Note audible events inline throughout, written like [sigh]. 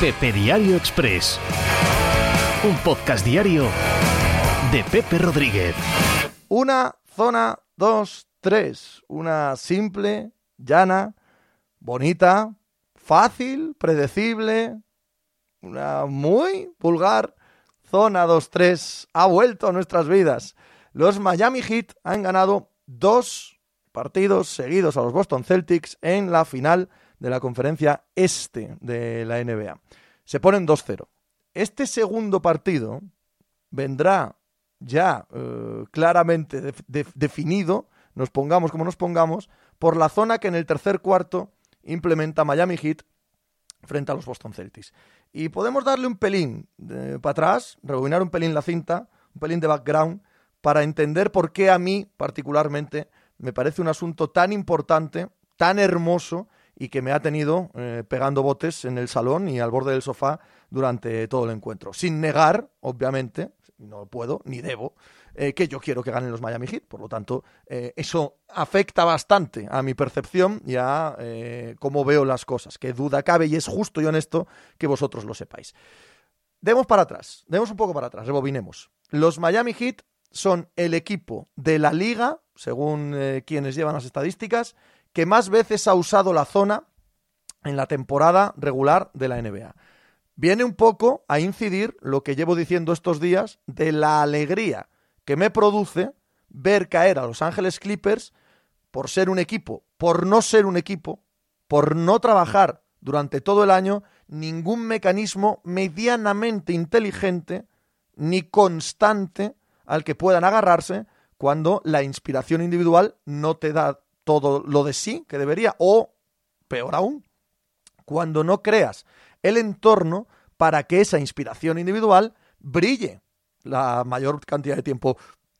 Pepe Diario Express. Un podcast diario de Pepe Rodríguez. Una zona, dos, tres. Una simple, llana, bonita, fácil, predecible. Una muy vulgar zona 2-3 ha vuelto a nuestras vidas. Los Miami Heat han ganado dos partidos seguidos a los Boston Celtics en la final de la conferencia este de la NBA. Se ponen 2-0. Este segundo partido vendrá ya eh, claramente definido, nos pongamos como nos pongamos, por la zona que en el tercer cuarto implementa Miami Heat frente a los Boston Celtics. Y podemos darle un pelín para atrás, rebobinar un pelín la cinta, un pelín de background, para entender por qué a mí particularmente me parece un asunto tan importante, tan hermoso y que me ha tenido eh, pegando botes en el salón y al borde del sofá durante todo el encuentro. Sin negar, obviamente, no puedo ni debo, eh, que yo quiero que ganen los Miami Heat. Por lo tanto, eh, eso afecta bastante a mi percepción y a cómo veo las cosas. Que duda cabe y es justo y honesto que vosotros lo sepáis. Demos para atrás, demos un poco para atrás, rebobinemos. Los Miami Heat son el equipo de la liga, según quienes llevan las estadísticas, que más veces ha usado la zona en la temporada regular de la NBA. Viene un poco a incidir lo que llevo diciendo estos días de la alegría que me produce ver caer a Los Ángeles Clippers por ser un equipo, por no ser un equipo, por no trabajar durante todo el año ningún mecanismo medianamente inteligente ni constante al que puedan agarrarse cuando la inspiración individual no te da todo lo de sí que debería, o peor aún, cuando no creas el entorno para que esa inspiración individual brille la mayor cantidad de tiempo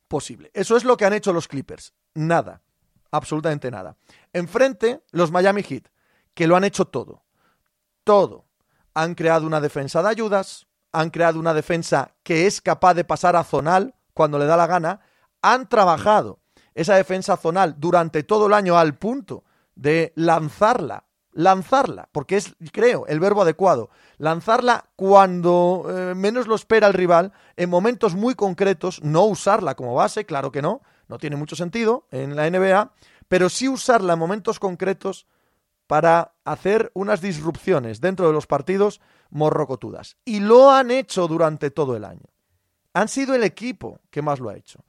posible. Eso es lo que han hecho los Clippers. Nada, absolutamente nada. Enfrente, los Miami Heat, que lo han hecho todo. Todo. Han creado una defensa de ayudas, han creado una defensa que es capaz de pasar a zonal cuando le da la gana, han trabajado esa defensa zonal durante todo el año al punto de lanzarla, lanzarla, porque es, creo, el verbo adecuado, lanzarla cuando eh, menos lo espera el rival, en momentos muy concretos, no usarla como base, claro que no, no tiene mucho sentido en la NBA, pero sí usarla en momentos concretos para hacer unas disrupciones dentro de los partidos morrocotudas. Y lo han hecho durante todo el año. Han sido el equipo que más lo ha hecho.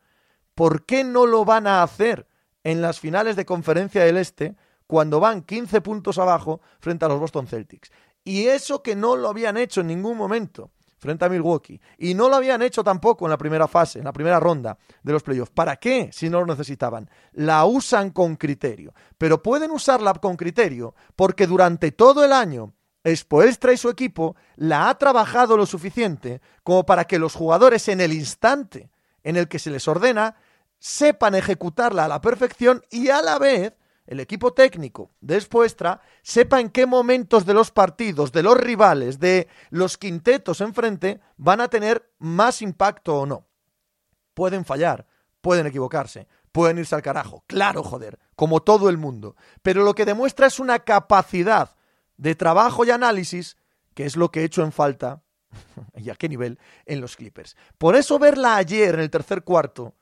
¿Por qué no lo van a hacer en las finales de conferencia del Este cuando van 15 puntos abajo frente a los Boston Celtics? Y eso que no lo habían hecho en ningún momento frente a Milwaukee. Y no lo habían hecho tampoco en la primera fase, en la primera ronda de los playoffs. ¿Para qué si no lo necesitaban? La usan con criterio. Pero pueden usarla con criterio porque durante todo el año Spoelstra y su equipo la ha trabajado lo suficiente como para que los jugadores en el instante en el que se les ordena sepan ejecutarla a la perfección y a la vez el equipo técnico de Espuestra sepa en qué momentos de los partidos, de los rivales, de los quintetos enfrente van a tener más impacto o no. Pueden fallar, pueden equivocarse, pueden irse al carajo, claro, joder, como todo el mundo, pero lo que demuestra es una capacidad de trabajo y análisis que es lo que he hecho en falta, [laughs] y a qué nivel, en los Clippers. Por eso verla ayer en el tercer cuarto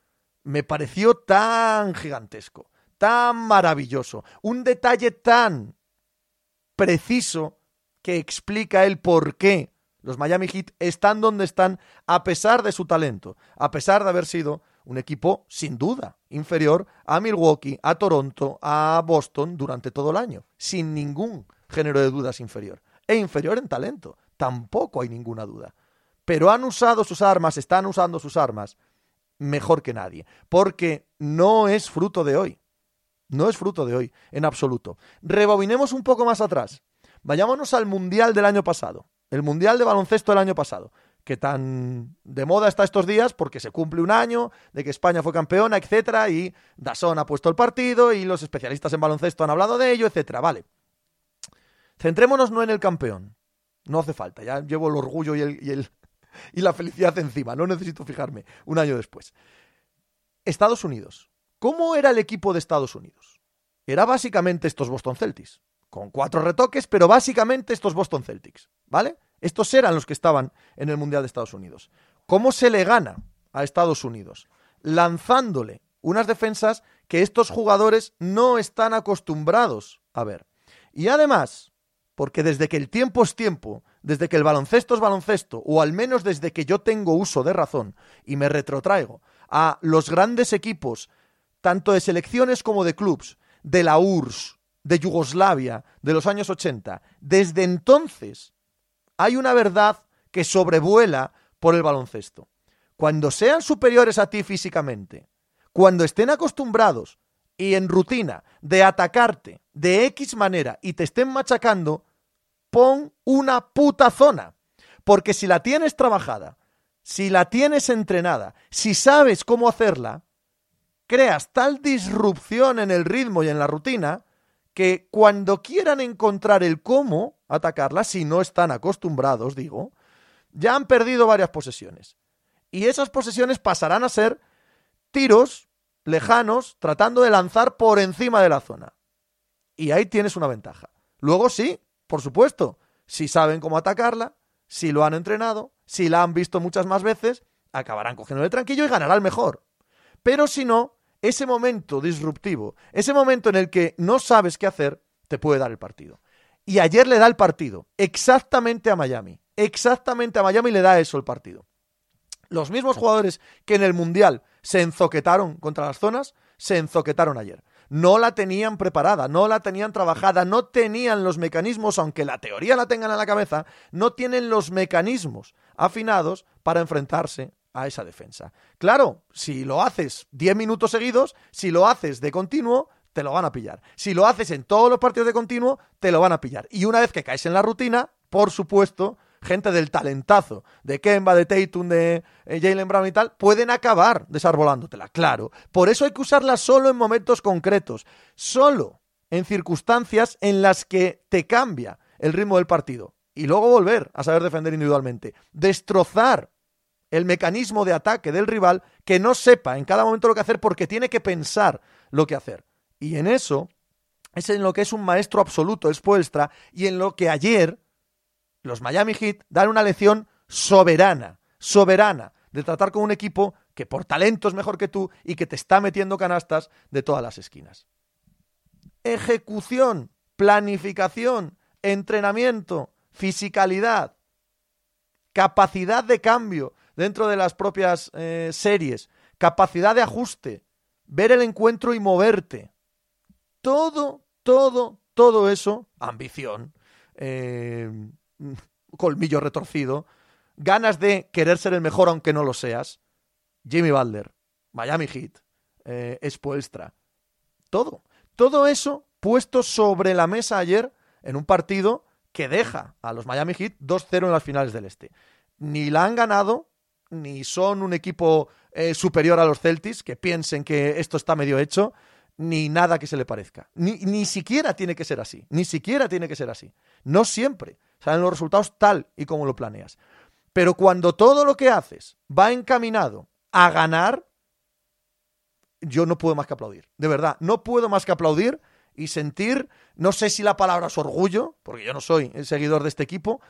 me pareció tan gigantesco, tan maravilloso, un detalle tan preciso que explica el por qué los Miami Heat están donde están a pesar de su talento, a pesar de haber sido un equipo sin duda inferior a Milwaukee, a Toronto, a Boston durante todo el año, sin ningún género de dudas inferior, e inferior en talento, tampoco hay ninguna duda. Pero han usado sus armas, están usando sus armas mejor que nadie, porque no es fruto de hoy. No es fruto de hoy, en absoluto. Rebobinemos un poco más atrás. Vayámonos al Mundial del año pasado, el Mundial de baloncesto del año pasado, que tan de moda está estos días porque se cumple un año de que España fue campeona, etcétera, y Dasón ha puesto el partido y los especialistas en baloncesto han hablado de ello, etcétera. Vale. Centrémonos no en el campeón. No hace falta, ya llevo el orgullo y el, y el, y la felicidad encima, no necesito fijarme un año después. Estados Unidos. ¿Cómo era el equipo de Estados Unidos? Era básicamente estos Boston Celtics, con cuatro retoques, pero básicamente estos Boston Celtics, ¿vale? Estos eran los que estaban en el Mundial de Estados Unidos. ¿Cómo se le gana a Estados Unidos? Lanzándole unas defensas que estos jugadores no están acostumbrados a ver. Y además, porque desde que el tiempo es tiempo, desde que el baloncesto es baloncesto, o al menos desde que yo tengo uso de razón y me retrotraigo a los grandes equipos, tanto de selecciones como de clubs, de la URSS, de Yugoslavia, de los años 80, desde entonces hay una verdad que sobrevuela por el baloncesto. Cuando sean superiores a ti físicamente, cuando estén acostumbrados y en rutina de atacarte de X manera y te estén machacando, pon una puta zona. Porque si la tienes trabajada, si la tienes entrenada, si sabes cómo hacerla, creas tal disrupción en el ritmo y en la rutina que cuando quieran encontrar el cómo atacarla, si no están acostumbrados, digo, ya han perdido varias posesiones. Y esas posesiones pasarán a ser tiros lejanos tratando de lanzar por encima de la zona. Y ahí tienes una ventaja. Luego sí, por supuesto, si saben cómo atacarla, si lo han entrenado, si la han visto muchas más veces, acabarán cogiendo el tranquillo y ganará el mejor. Pero si no, ese momento disruptivo, ese momento en el que no sabes qué hacer, te puede dar el partido. Y ayer le da el partido, exactamente a Miami. Exactamente a Miami le da eso el partido. Los mismos jugadores que en el Mundial se enzoquetaron contra las zonas, se enzoquetaron ayer. No la tenían preparada, no la tenían trabajada, no tenían los mecanismos, aunque la teoría la tengan en la cabeza, no tienen los mecanismos afinados para enfrentarse a esa defensa. Claro, si lo haces 10 minutos seguidos, si lo haces de continuo, te lo van a pillar. Si lo haces en todos los partidos de continuo, te lo van a pillar. Y una vez que caes en la rutina, por supuesto, gente del talentazo, de Kemba, de Tatum, de eh, Jalen Brown y tal, pueden acabar desarbolándotela, claro. Por eso hay que usarla solo en momentos concretos, solo en circunstancias en las que te cambia el ritmo del partido. Y luego volver a saber defender individualmente. Destrozar el mecanismo de ataque del rival que no sepa en cada momento lo que hacer porque tiene que pensar lo que hacer. Y en eso es en lo que es un maestro absoluto, es Puelstra, y en lo que ayer los Miami Heat dan una lección soberana, soberana, de tratar con un equipo que por talento es mejor que tú y que te está metiendo canastas de todas las esquinas. Ejecución, planificación, entrenamiento, fisicalidad, capacidad de cambio dentro de las propias eh, series, capacidad de ajuste, ver el encuentro y moverte. Todo, todo, todo eso, ambición, eh, [laughs] colmillo retorcido, ganas de querer ser el mejor aunque no lo seas, Jimmy Butler, Miami Heat, eh, todo. Todo eso puesto sobre la mesa ayer en un partido que deja a los Miami Heat 2-0 en las finales del Este. Ni la han ganado, ni son un equipo eh, superior a los Celtics, que piensen que esto está medio hecho, ni nada que se le parezca. Ni, ni siquiera tiene que ser así, ni siquiera tiene que ser así. No siempre salen los resultados tal y como lo planeas. Pero cuando todo lo que haces va encaminado a ganar, yo no puedo más que aplaudir. De verdad, no puedo más que aplaudir y sentir, no sé si la palabra es orgullo, porque yo no soy el seguidor de este equipo,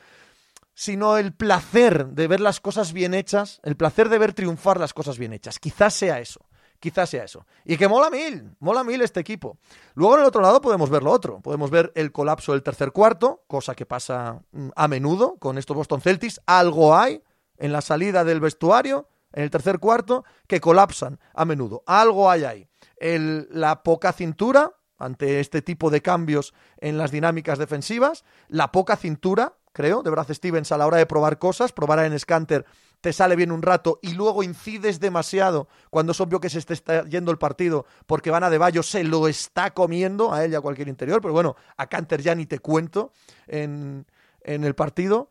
sino el placer de ver las cosas bien hechas, el placer de ver triunfar las cosas bien hechas. Quizás sea eso. Quizás sea eso. Y que mola mil, mola mil este equipo. Luego en el otro lado podemos ver lo otro. Podemos ver el colapso del tercer cuarto, cosa que pasa mm, a menudo con estos Boston Celtics. Algo hay en la salida del vestuario, en el tercer cuarto, que colapsan a menudo. Algo hay ahí. El, la poca cintura ante este tipo de cambios en las dinámicas defensivas, la poca cintura, creo, de Brad Stevens a la hora de probar cosas, probar en Scanter te sale bien un rato y luego incides demasiado cuando es obvio que se está yendo el partido porque Van a de Bayo se lo está comiendo a él y a cualquier interior, pero bueno, a Canter ya ni te cuento en, en el partido.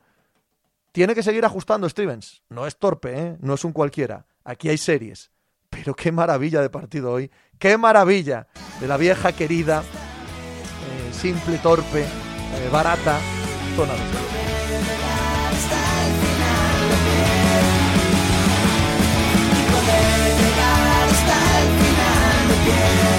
Tiene que seguir ajustando Stevens. No es torpe, ¿eh? no es un cualquiera. Aquí hay series. Pero qué maravilla de partido hoy. Qué maravilla de la vieja querida, eh, simple, torpe, eh, barata, zona yeah.